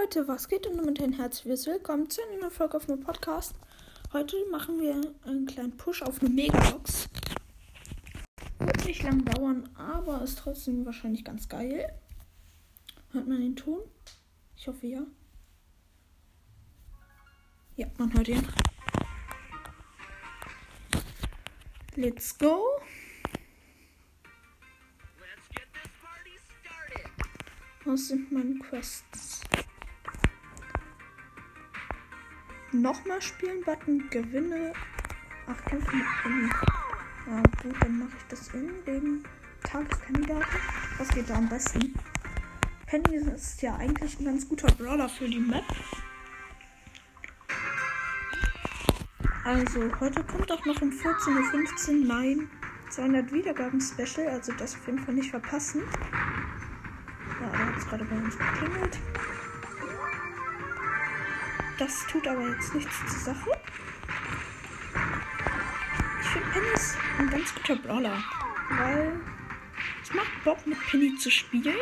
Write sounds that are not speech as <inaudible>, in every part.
Leute, was geht und damit ein herzliches Willkommen zu einer neuen Folge auf meinem Podcast. Heute machen wir einen kleinen Push auf eine Megabox. Wird nicht lang dauern, aber ist trotzdem wahrscheinlich ganz geil. Hört man den Ton? Ich hoffe ja. Ja, man hört ihn. Let's go. Was sind meine Quests? Nochmal spielen, Button, gewinne. Ach, kämpfe mit Penny. Ja, gut, dann mache ich das in dem Tageskandidaten. Was geht da am besten? Penny ist ja eigentlich ein ganz guter Brawler für die Map. Also, heute kommt auch noch um 14.15 Uhr mein 200 Wiedergaben-Special, also das auf jeden Fall nicht verpassen. Ja, da hat es gerade bei uns geklingelt. Das tut aber jetzt nichts zur Sache. Ich finde Penny ist ein ganz guter Brawler, weil es macht Bock mit Penny zu spielen.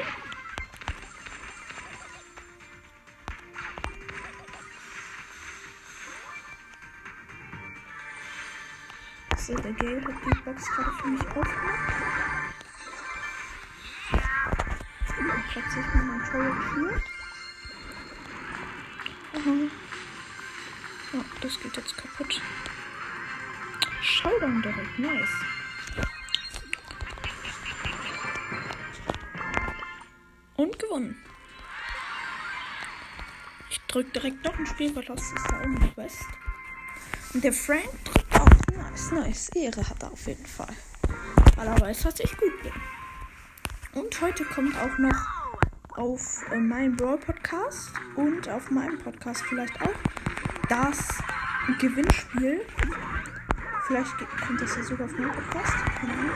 So, der Gale hat die Box gerade für mich aufgemacht. Dann platziere ich mal mein Turret hier. Aha. Oh, das geht jetzt kaputt. Showdown direkt, nice. Und gewonnen. Ich drücke direkt noch ein Spiel, weil das ist da oben Quest. Und der Frank drückt auch nice, nice. Ehre hat er auf jeden Fall. Weil er weiß, dass ich gut bin. Und heute kommt auch noch auf äh, meinem Brawl Podcast und auf meinem Podcast vielleicht auch das Gewinnspiel. Vielleicht kommt das ja sogar auf meinem Podcast. Ahnung.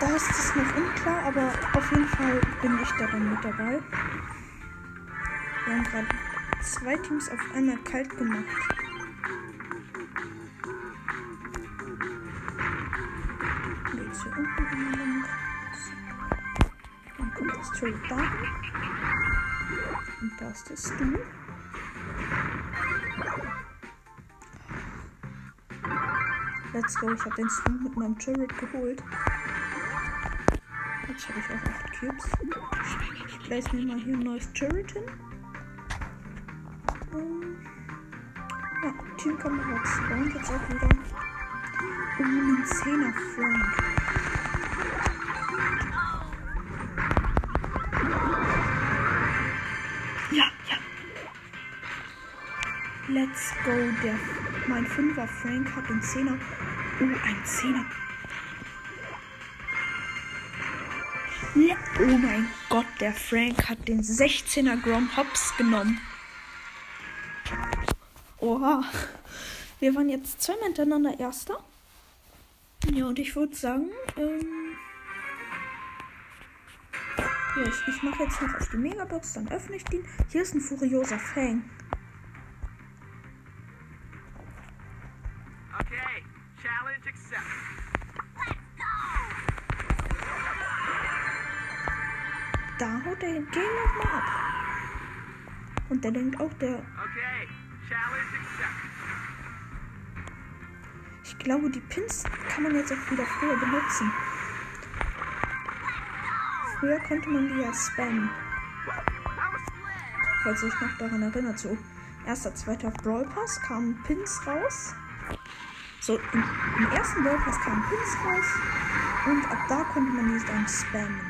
Da ist es noch unklar, aber auf jeden Fall bin ich da dann mit dabei. Wir haben gerade zwei Teams auf einmal kalt gemacht. Geht's hier unten lang. Dann kommt das Turret da. Und da ist der Stu. Let's go, ich habe den Stu mit meinem Turret geholt. Jetzt habe ich auch 8 Cubes. Ich place mir mal hier ein neues Turret hin. Um, ja, Teamkamerad spawnt jetzt auch wieder. Um einen 10er Frank. Ja, ja. Let's go. Der, mein 5er Frank hat den 10er. Oh, ein 10er. Ja, oh mein Gott, der Frank hat den 16er Grom Hops genommen. Oha. Wir waren jetzt zweimal hintereinander Erster. Ja, und ich würde sagen, ähm, ja, ich, ich mache jetzt noch auf die Megabox, dann öffne ich den. Hier ist ein furioser Fang. Haut der Game nochmal ab. Und der denkt auch, der. Ich glaube, die Pins kann man jetzt auch wieder früher benutzen. Früher konnte man die ja spammen. Falls ihr euch noch daran erinnert, so erster, zweiter Brawl Pass kamen Pins raus. So, im, im ersten Brawl Pass kamen Pins raus. Und ab da konnte man die dann spammen.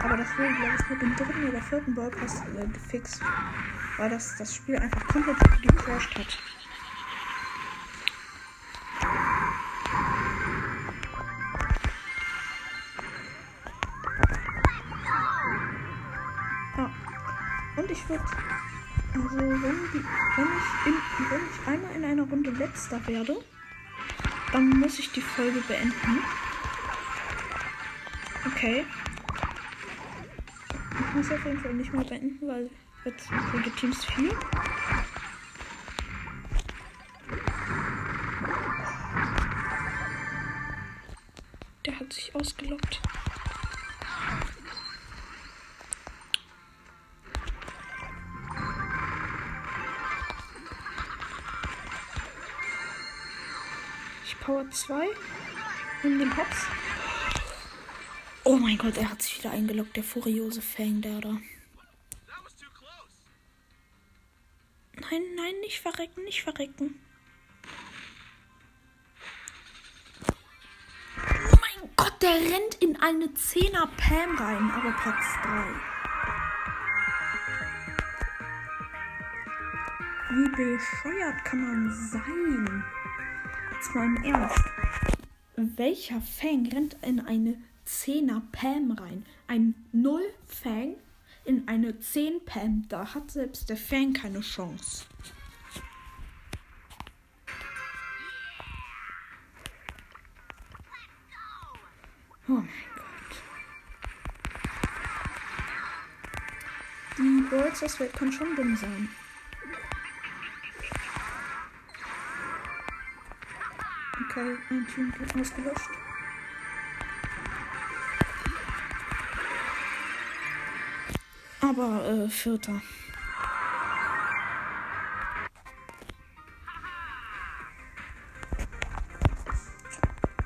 Aber das wurde, glaube ich, mit dem dritten oder vierten Brawl Pass äh, gefixt. Weil das das Spiel einfach komplett gecrashed hat. Ja. Und ich würde, also wenn, die, wenn, ich in, wenn ich einmal in einer Runde letzter werde, dann muss ich die Folge beenden. Okay. Ich muss auf jeden Fall nicht mehr beenden, weil jetzt sind die Teams viel. Der hat sich ausgelockt. Ich Power 2 in den Hops. Oh mein Gott, er hat sich wieder eingeloggt, der furiose Fang, der da. Close. Nein, nein, nicht verrecken, nicht verrecken. Oh mein Gott, der rennt in eine 10er Pam rein, aber Platz 3. Wie bescheuert kann man sein? Jetzt mal im Ernst. Welcher Fang rennt in eine 10er Pam rein? Ein 0 Fang in eine 10 Pam. Da hat selbst der Fang keine Chance. Oh mein Gott. Die Bolzers Welt kann schon dumm sein. Okay, ein Team wird ausgelöscht. Aber äh, Vierter.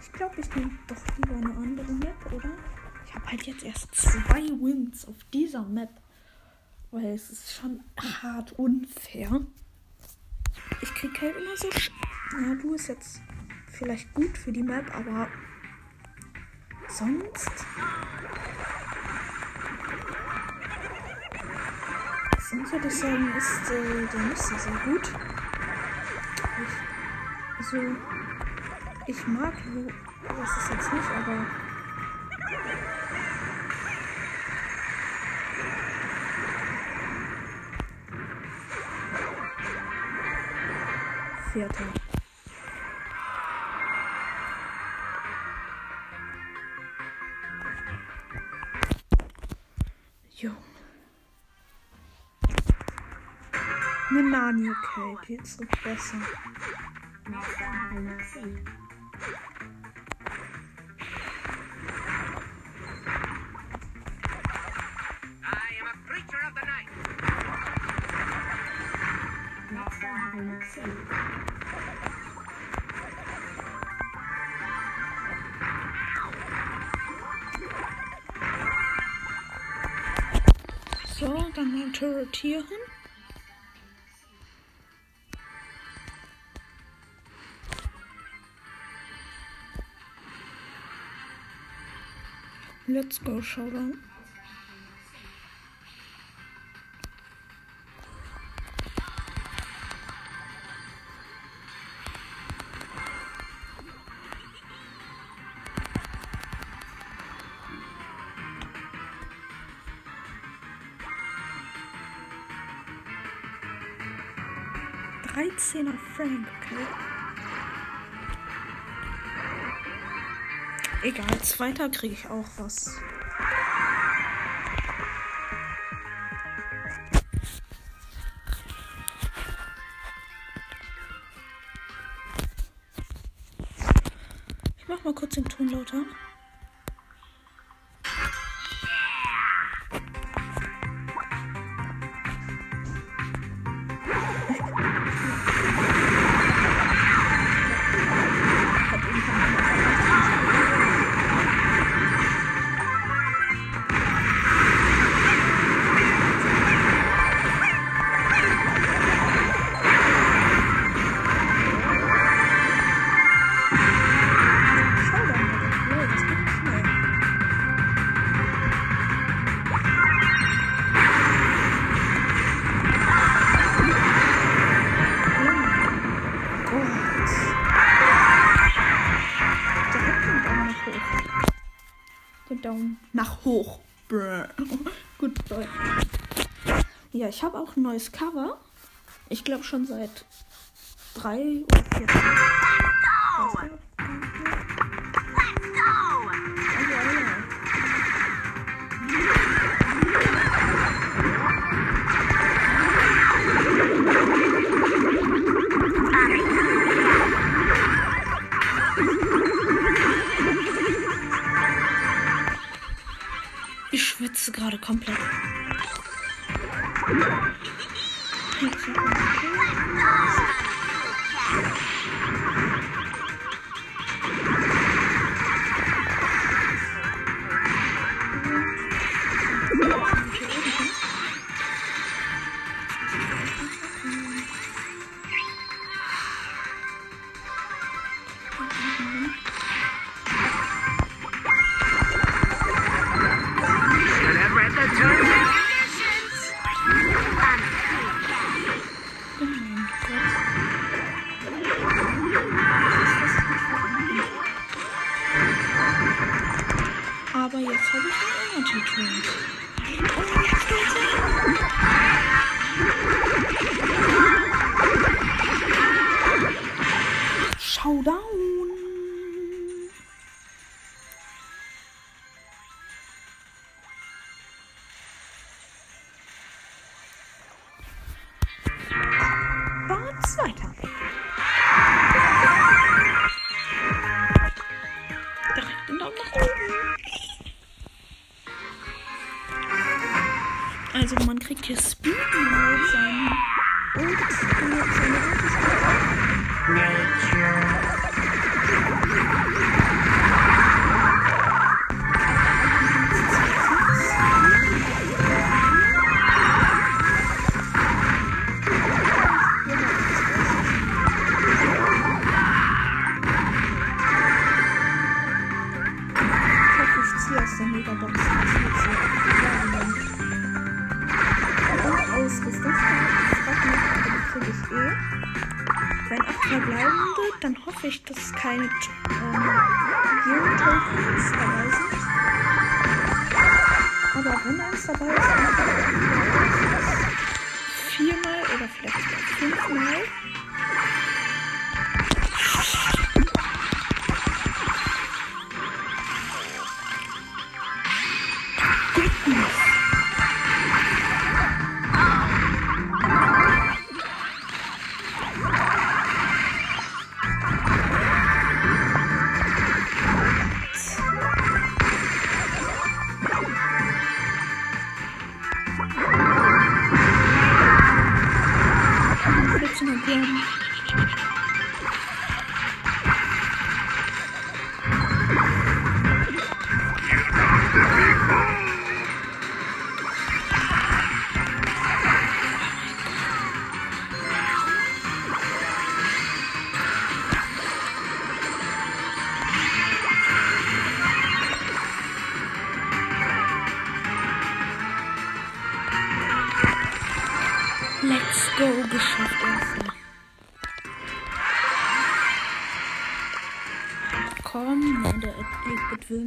Ich glaube, ich nehme doch lieber eine andere Map, oder? Ich habe halt jetzt erst zwei Wins auf dieser Map. Weil es ist schon hart unfair. Ich krieg halt immer so. Sch ja, du ist jetzt vielleicht gut für die Map, aber sonst. Sonst würde ich sagen, ist äh, der Muster sehr gut. Ich, also, ich mag Lu. Das ist jetzt nicht, aber. Vierter. Okay, die so besser. I am a creature of the night. So, dann mal turretieren. Let's go, Showdown. Frank, okay. Egal, zweiter kriege ich auch was. Ich mach mal kurz den Ton lauter. Hoch. Brr. <laughs> Gut Deutsch. Ja, ich habe auch ein neues Cover. Ich glaube schon seit drei oder vier Tagen. Schwitze gerade komplett. Aber jetzt habe ich einen Energy Drink. Man kriegt viermal oder vielleicht fünfmal.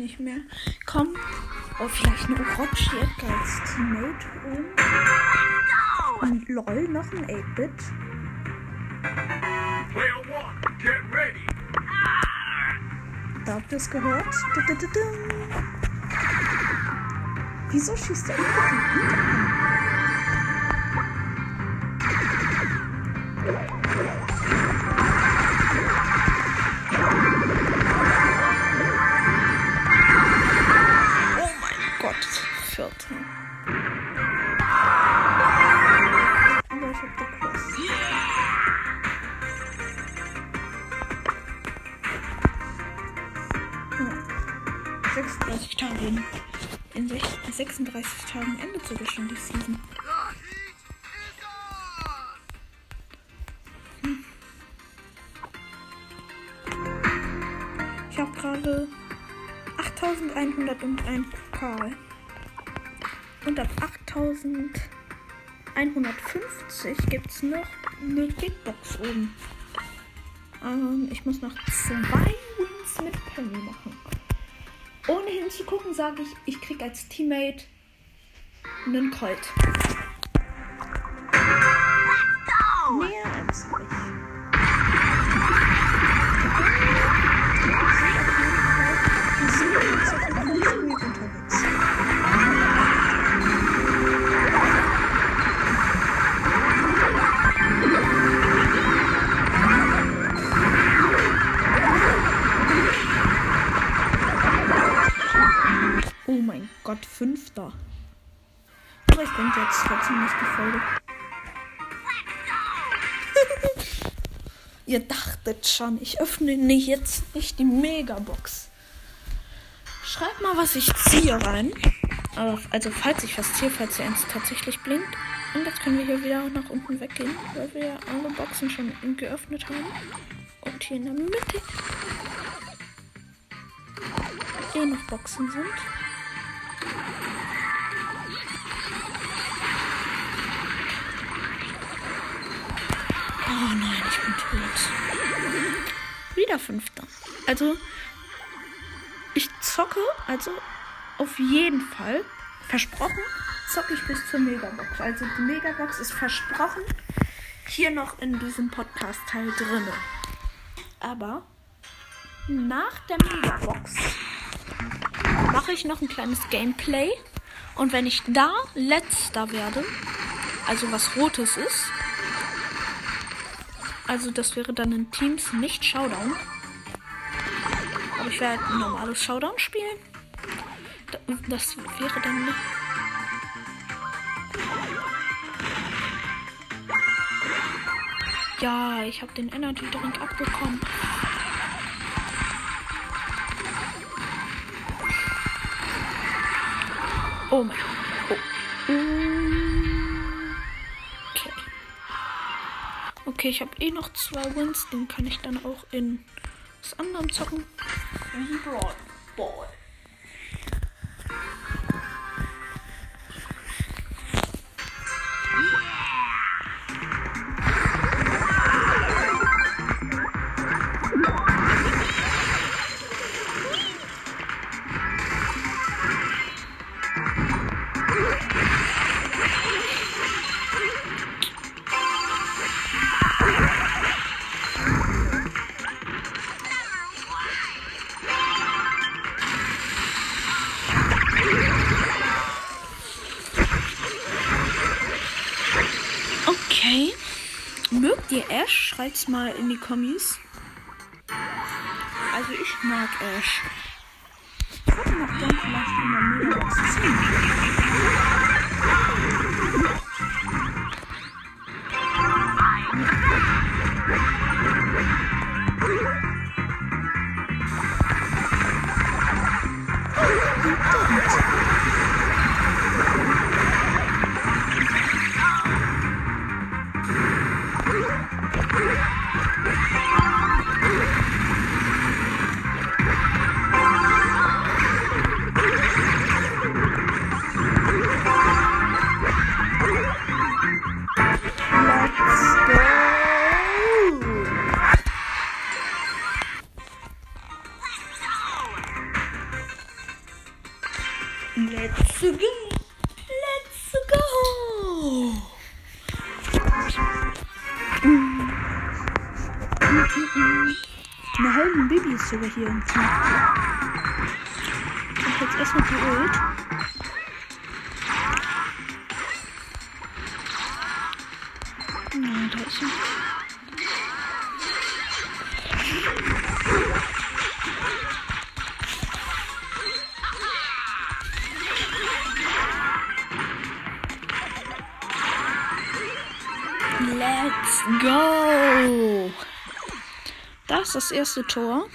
Nicht mehr. Komm. Oh, vielleicht Orochi Edgar als Teammate holen. Und lol, noch ein 8-Bit. Player one, get ready. Da habt ihr es gehört. Wieso schießt der 8-Bit 8150 gibt es noch eine Big Box oben. Ähm, ich muss noch zwei Wins mit Penny machen. Ohne hinzugucken, sage ich, ich krieg als Teammate einen Colt. Mehr als ich. Schon, ich öffne nicht jetzt nicht die Megabox. Schreibt mal, was ich ziehe rein. Also, falls ich was ziehe, falls ihr eins tatsächlich blinkt. Und jetzt können wir hier wieder nach unten weggehen, weil wir ja alle Boxen schon geöffnet haben. Und hier in der Mitte eh noch Boxen sind. Oh nein, tot. Wieder fünfter. Also, ich zocke, also auf jeden Fall, versprochen, zocke ich bis zur Megabox. Also die Megabox ist versprochen hier noch in diesem Podcast-Teil drinne. Aber nach der Megabox mache ich noch ein kleines Gameplay. Und wenn ich da letzter werde, also was Rotes ist, also das wäre dann in Teams nicht Showdown. Aber ich werde ein normales Showdown spielen. Das wäre dann nicht. Ja, ich habe den Energy Drink abbekommen. Oh mein Gott. Okay, ich habe eh noch zwei Wins. Den kann ich dann auch in was anderem zocken. Wie Brawl Schreibt's mal in die Kommis. Also ich mag Ash. Ich würde noch gern vielleicht in der. Let's sogar hier im Team. Ich mach jetzt erstmal die Ult. Nein, da ist sie. Let's go! Das ist das erste Tor.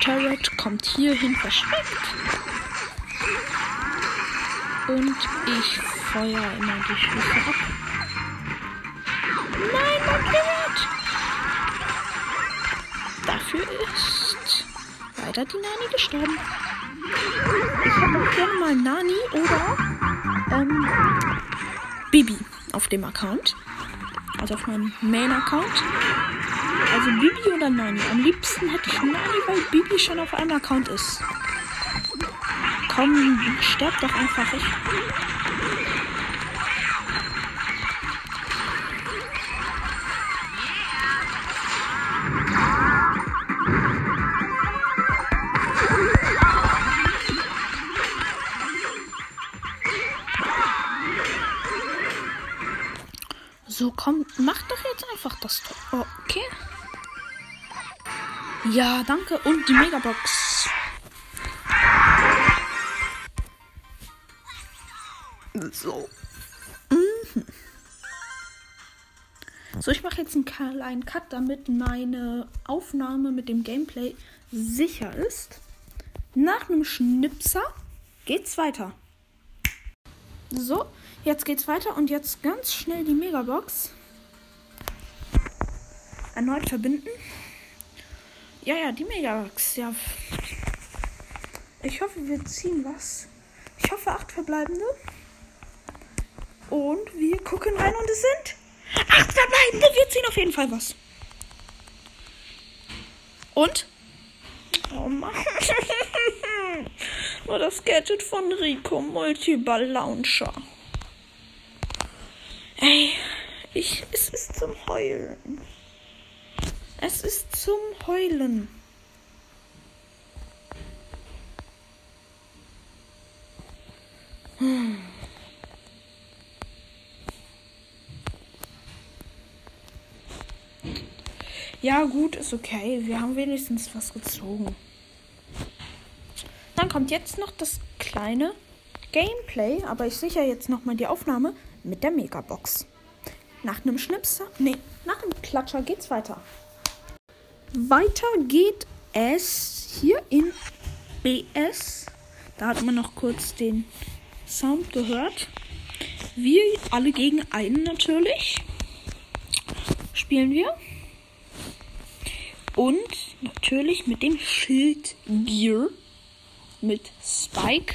Turret kommt hierhin versteckt. Und ich feuer immer die Schüsse ab. Nein, markiert! Dafür ist leider die Nani gestorben. Ich habe auch gerne mal Nani oder ähm, Bibi auf dem Account. Also auf meinem Main-Account. Also Bibi oder Nani. Am liebsten hätte ich Nani, weil Bibi schon auf einem Account ist. Komm, sterb doch einfach. Ich Ja, danke. Und die Megabox. So. Mhm. So, ich mache jetzt einen kleinen Cut, damit meine Aufnahme mit dem Gameplay sicher ist. Nach einem Schnipser geht's weiter. So, jetzt geht's weiter und jetzt ganz schnell die Megabox. Erneut verbinden. Ja, ja, die Megabox, ja. Ich hoffe, wir ziehen was. Ich hoffe, acht verbleibende. Und wir gucken rein und es sind acht verbleibende. Wir ziehen auf jeden Fall was. Und? Oh Mann. <laughs> Nur das Gadget von Rico Multiball Launcher. Ey, ich, es ist zum Heulen. Es ist zum Heulen. Ja, gut, ist okay. Wir haben wenigstens was gezogen. Dann kommt jetzt noch das kleine Gameplay, aber ich sichere jetzt nochmal die Aufnahme mit der Megabox. Nach einem Schnipser, nee, nach einem Klatscher geht's weiter. Weiter geht es hier in BS. Da hat man noch kurz den Sound gehört. Wir alle gegen einen natürlich. Spielen wir. Und natürlich mit dem Schild Gear. Mit Spike.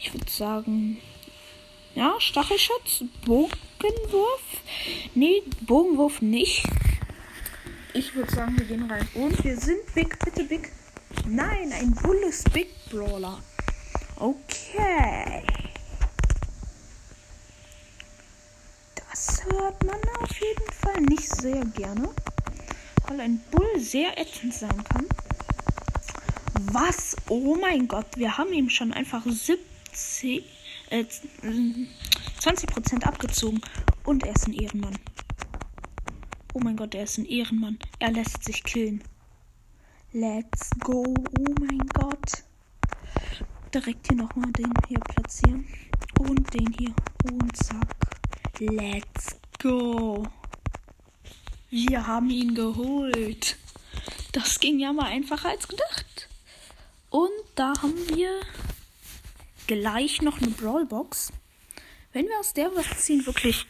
Ich würde sagen. Ja, Stachelschutz, Bogenwurf. Nee, Bogenwurf nicht. Ich würde sagen, wir gehen rein. Und wir sind Big, bitte Big. Nein, ein Bull ist Big Brawler. Okay. Das hört man auf jeden Fall nicht sehr gerne. Weil ein Bull sehr ätzend sein kann. Was? Oh mein Gott, wir haben ihm schon einfach 70, äh, 20% abgezogen. Und er ist ein Ehrenmann. Oh mein Gott, er ist ein Ehrenmann. Er lässt sich killen. Let's go. Oh mein Gott. Direkt hier nochmal den hier platzieren. Und den hier. Und zack. Let's go. Wir haben ihn geholt. Das ging ja mal einfacher als gedacht. Und da haben wir gleich noch eine Brawlbox. Wenn wir aus der was ziehen, wirklich.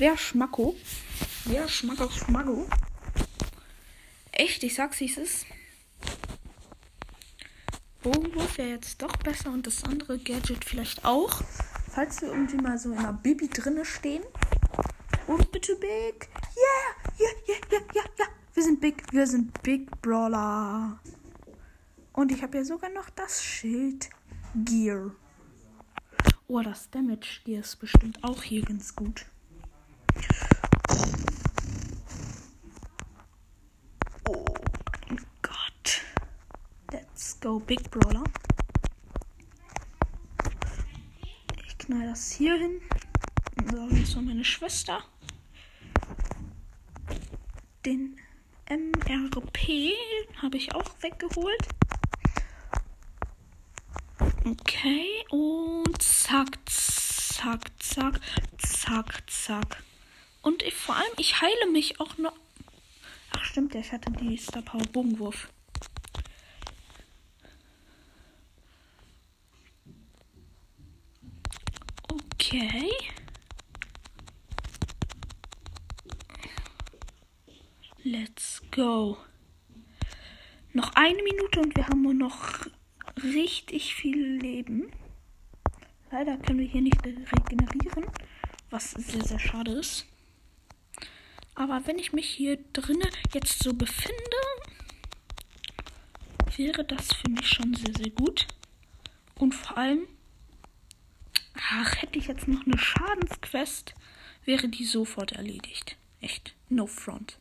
Wer Schmacko? Wer Schmacko Schmacko? Echt, ich sag's, wie es ist. Bogenwurf wäre jetzt doch besser und das andere Gadget vielleicht auch. Falls wir irgendwie mal so in einer Bibi drinne stehen. Und bitte Big. Yeah, yeah, yeah, yeah, yeah, yeah. Wir sind Big, wir sind Big Brawler. Und ich habe ja sogar noch das Schild Gear. Oh, das Damage Gear ist bestimmt auch hier ganz gut. Oh Gott. Let's go, Big Brawler. Ich knall das hier hin. So, jetzt noch meine Schwester. Den MRP habe ich auch weggeholt. Okay, und zack, zack, zack, zack, zack. Und ich, vor allem, ich heile mich auch noch. Ach, stimmt, ich hatte die Star Power Bogenwurf. Okay. Let's go. Noch eine Minute und wir haben nur noch richtig viel Leben. Leider können wir hier nicht regenerieren, was sehr, sehr schade ist. Aber wenn ich mich hier drinnen jetzt so befinde, wäre das für mich schon sehr, sehr gut. Und vor allem, ach, hätte ich jetzt noch eine Schadensquest, wäre die sofort erledigt. Echt, no front.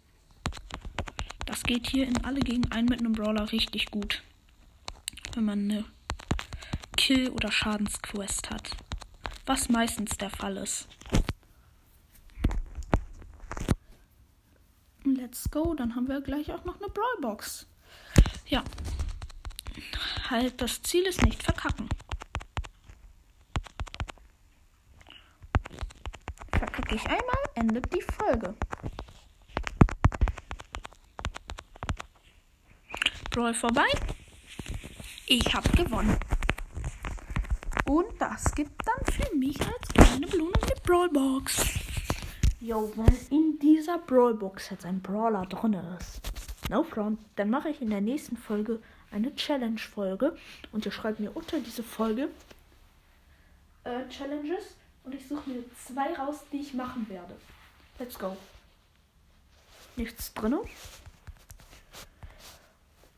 Das geht hier in alle gegen einen mit einem Brawler richtig gut. Wenn man eine Kill- oder Schadensquest hat. Was meistens der Fall ist. Let's go. Dann haben wir gleich auch noch eine Brawlbox. Ja. Halt, das Ziel ist nicht verkacken. Verkacke ich einmal, endet die Folge. Brawl vorbei. Ich habe gewonnen. Und das gibt dann für mich als kleine Blume eine Brawlbox. Jo, wenn in dieser Brawlbox jetzt ein Brawler drin ist, no front, dann mache ich in der nächsten Folge eine Challenge-Folge. Und ihr schreibt mir unter diese Folge äh, Challenges. Und ich suche mir zwei raus, die ich machen werde. Let's go. Nichts drin.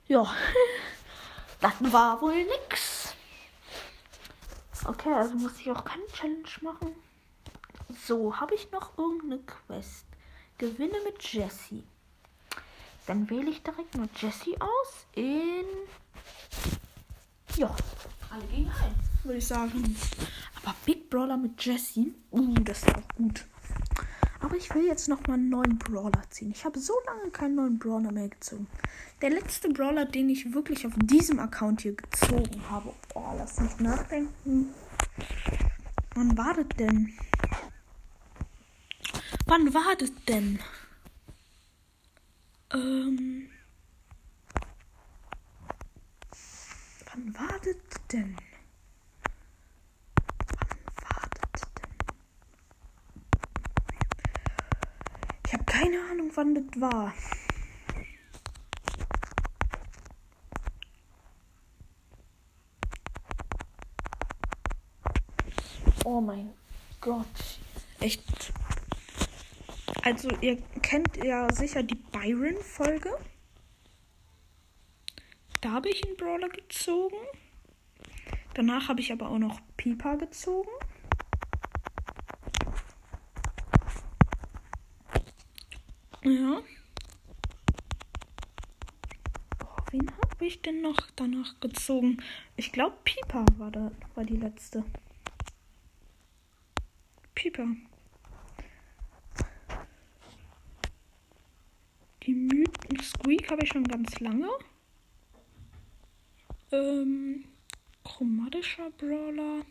Ja, <laughs> das war wohl nix. Okay, also muss ich auch keine Challenge machen. So, habe ich noch irgendeine Quest? Gewinne mit Jessie. Dann wähle ich direkt nur Jessie aus in. Ja, alle gegen ein, würde ich sagen. Aber Big Brawler mit Jessie, uh, das ist auch gut. Aber ich will jetzt noch mal einen neuen Brawler ziehen. Ich habe so lange keinen neuen Brawler mehr gezogen. Der letzte Brawler, den ich wirklich auf diesem Account hier gezogen habe. Oh, lass mich nachdenken. Wann war das denn? Wann war das denn? Ähm. Wann war das denn? Wann war denn? Ich habe keine Ahnung, wann das war. Oh mein Gott. Echt. Also, ihr kennt ja sicher die Byron-Folge. Da habe ich einen Brawler gezogen. Danach habe ich aber auch noch Pipa gezogen. Ja. Oh, wen habe ich denn noch danach gezogen? Ich glaube, Pipa war, war die letzte. Pieper. Die Mythen Squeak habe ich schon ganz lange. Ähm, chromatischer Brawler.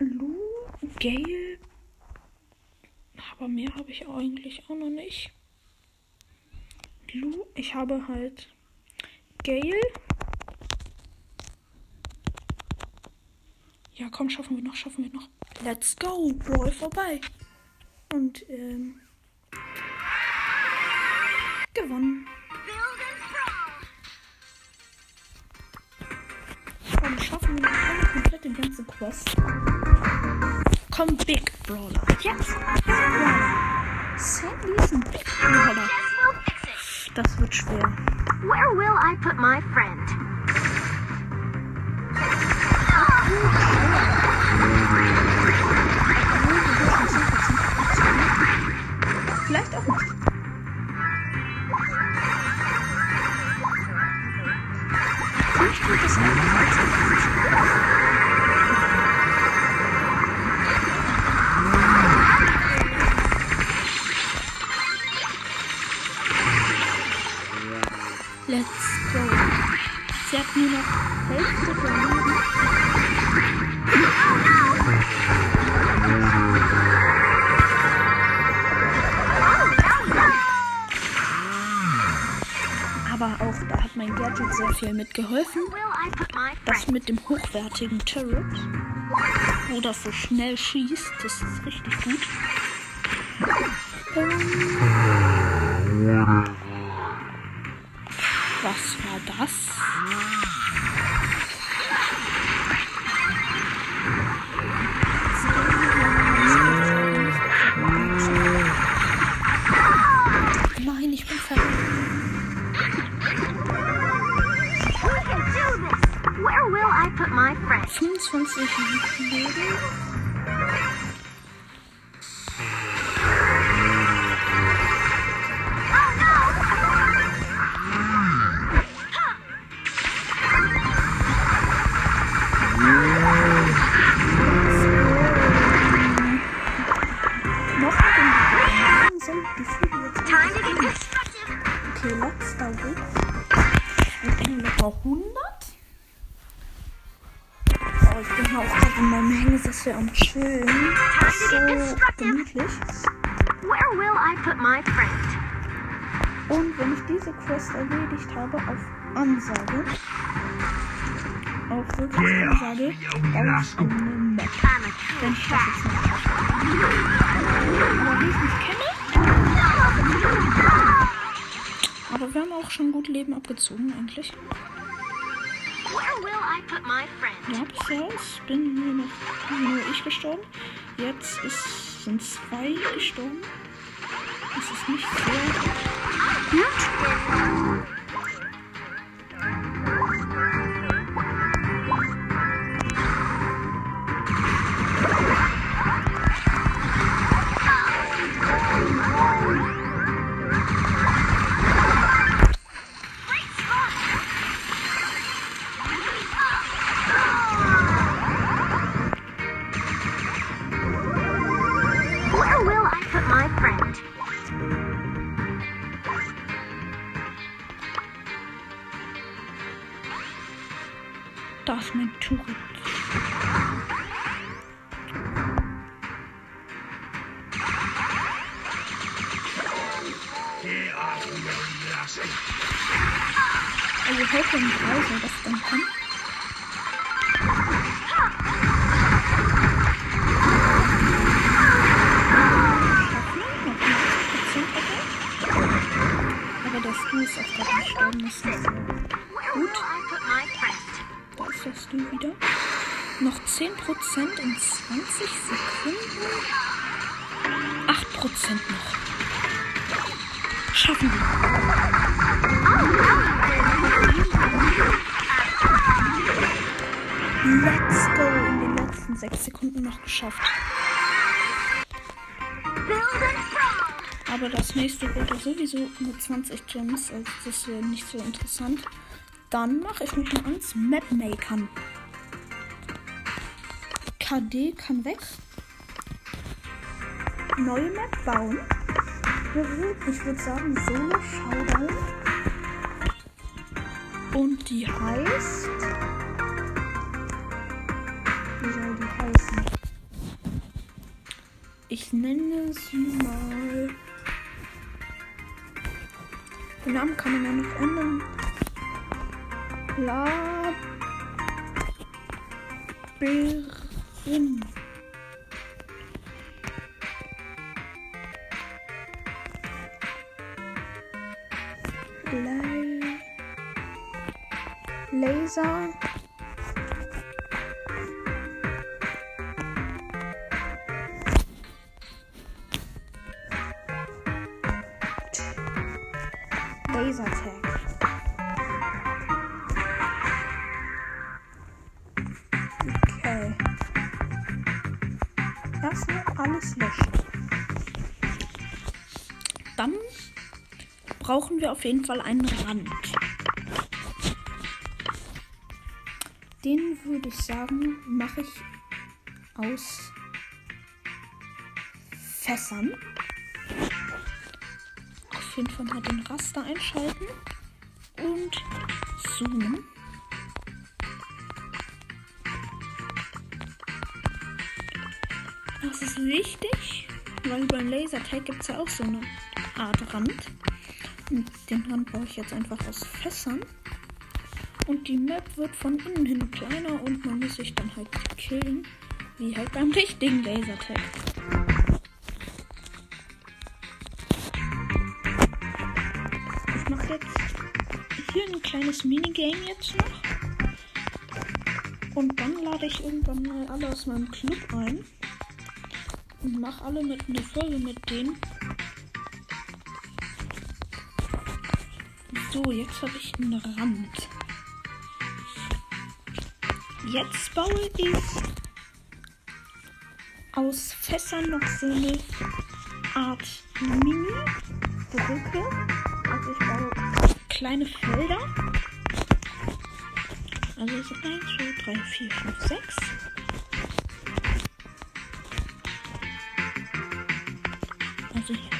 Lou, Gale. Aber mehr habe ich eigentlich auch noch nicht. Lou, ich habe halt Gale. Ja, komm, schaffen wir noch, schaffen wir noch. Let's go, Brawl vorbei. Und, ähm, gewonnen. Komm, schaffen wir Quest. Komm, Big Brawler. Jetzt, Brawler. Sandy ist ein Big Brawler. Das wird schwer. Where will I put my friend? Vielleicht Viel mitgeholfen. Das mit dem hochwertigen Turret, wo das so schnell schießt, das ist richtig gut. Ähm, gemütlich. Where will I put my friend? Und wenn ich diese Quest erledigt habe, auf Ansage, auf wirklich Ansage, baue ich eine Map. Wenn ich das jetzt shot. nicht. Aber wie ich mich kenne, aber wir haben auch schon gut Leben abgezogen eigentlich. Where will I put my friend? Ja, bisher ist, bin nur noch nur ich gestorben. Jetzt ist, sind zwei gestorben. Das ist nicht sehr 6 Sekunden noch geschafft. Aber das nächste wurde sowieso nur 20 Gems, also das wäre nicht so interessant. Dann mache ich mich mal ans Map Makern. KD kann weg. Neue Map bauen. Ich würde sagen Solo Showdown. Und die heißt. Ich nenne sie mal. Den Namen kann man ja noch ändern. Labyrinth. La. Laser Erstmal alles löschen. Dann brauchen wir auf jeden Fall einen Rand. Den würde ich sagen, mache ich aus Fässern. Auf jeden Fall mal den Raster einschalten und zoomen. Das ist wichtig, weil beim Lasertag gibt es ja auch so eine Art Rand. Und den Rand baue ich jetzt einfach aus Fässern. Und die Map wird von innen hin kleiner und man muss sich dann halt killen. Wie halt beim richtigen Lasertag. Ich mache jetzt hier ein kleines Minigame jetzt noch. Und dann lade ich irgendwann mal alle aus meinem Club ein. Und mache alle mit eine Folge mit denen. So, jetzt habe ich einen Rand. Jetzt baue ich aus Fässern noch so eine Art Mini-Brücke. Also ich baue kleine Felder. Also sind 1, 2, 3, 4, 5, 6. Also hier.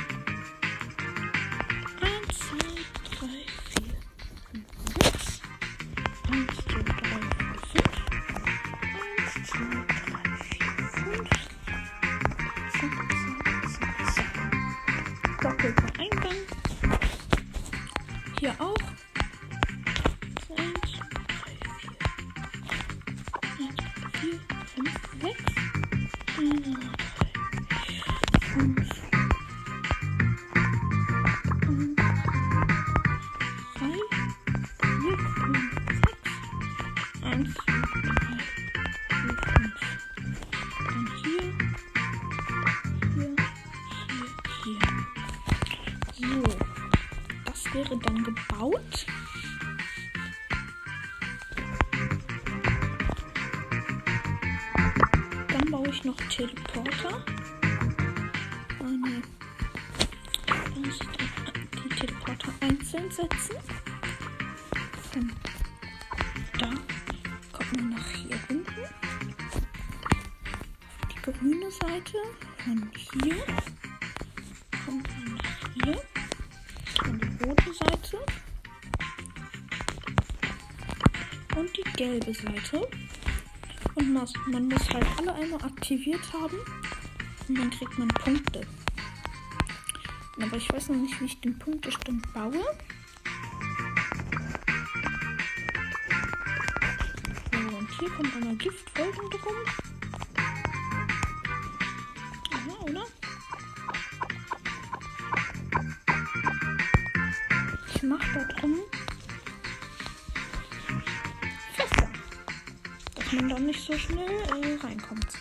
Von da kommt man nach hier hinten. Auf die grüne Seite. Von hier kommt man nach hier. An die rote Seite. Und die gelbe Seite. Und man muss halt alle einmal aktiviert haben. Und dann kriegt man Punkte. Aber ich weiß noch nicht, wie ich den Punktestand baue. Hier kommt einmal Giftwolken drum. Aha, oder? Ich mach da drum Fässer. Dass man dann nicht so schnell äh, reinkommt.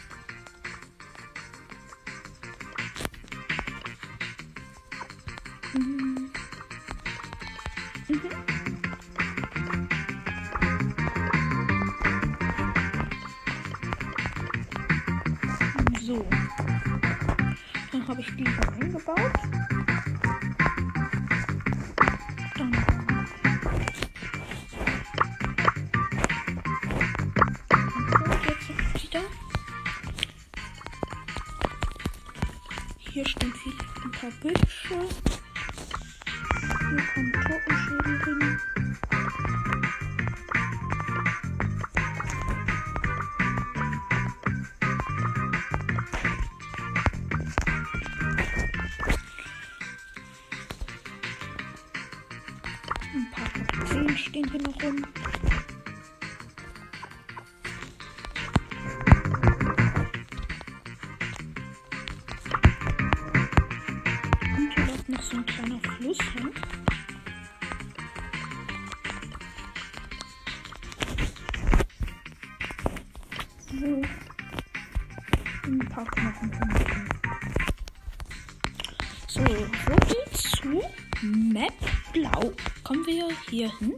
Hier stehen viel, ein paar Büsche. Hier kommt Totenschädel hin. Ein paar Kakteen stehen hier noch rum. Hier hin?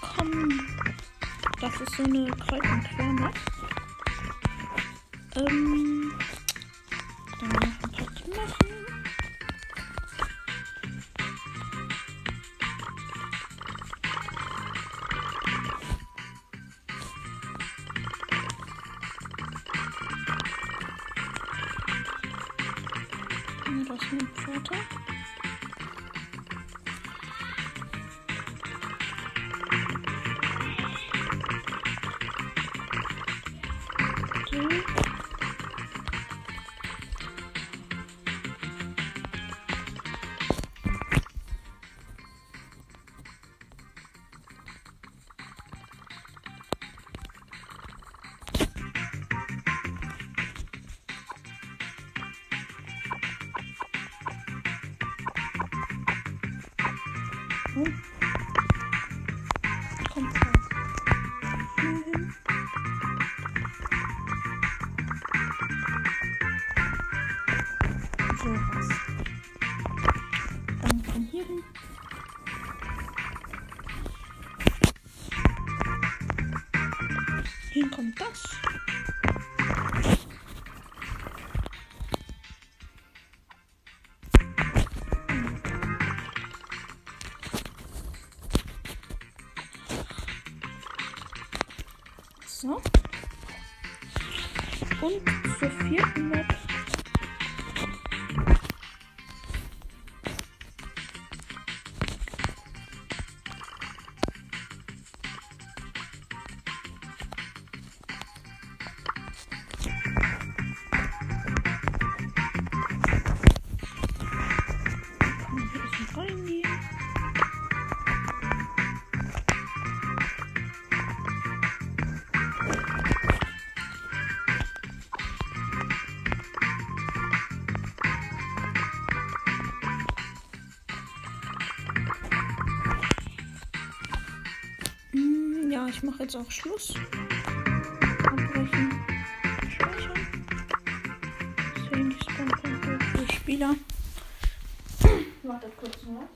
Komm. Das ist so eine Kreuz- und Quer-Map. Ähm. Dann noch ein paar. Ja, das ist mein Vater. Jetzt auch Schluss. Abbrechen. Speichern. Sehen die Spawnpunkte für Spieler. Wartet kurz nur.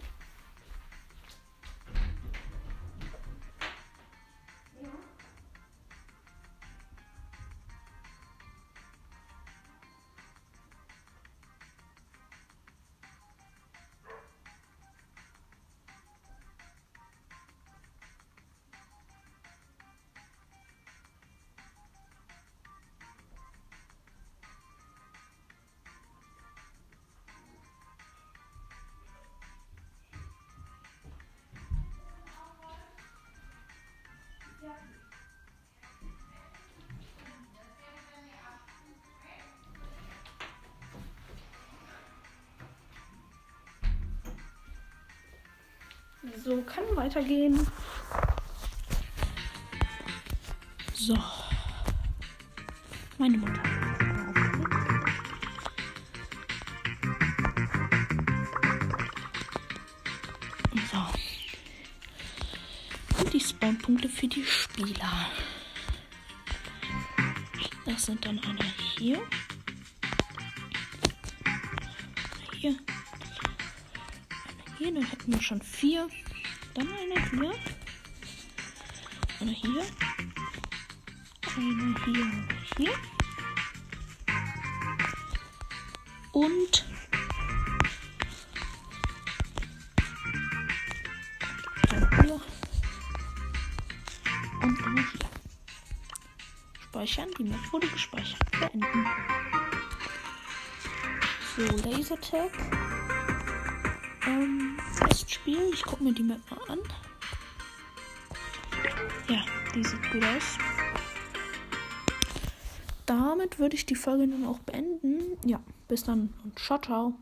So, kann weitergehen. So. Meine Mutter. So. Und die Spawnpunkte für die Spieler. Das sind dann einer hier. Hier. Hier, dann hätten wir schon vier. Dann einer hier. Einer hier. Einer hier. Hier. Und dann hier. Und einer hier. Speichern. Die Map wurde gespeichert. Beenden. So, Lasertag. Ähm, Testspiel. Ich gucke mir die Map mal an. Ja, die sieht gut aus. Damit würde ich die Folge dann auch beenden. Ja, bis dann und ciao, ciao.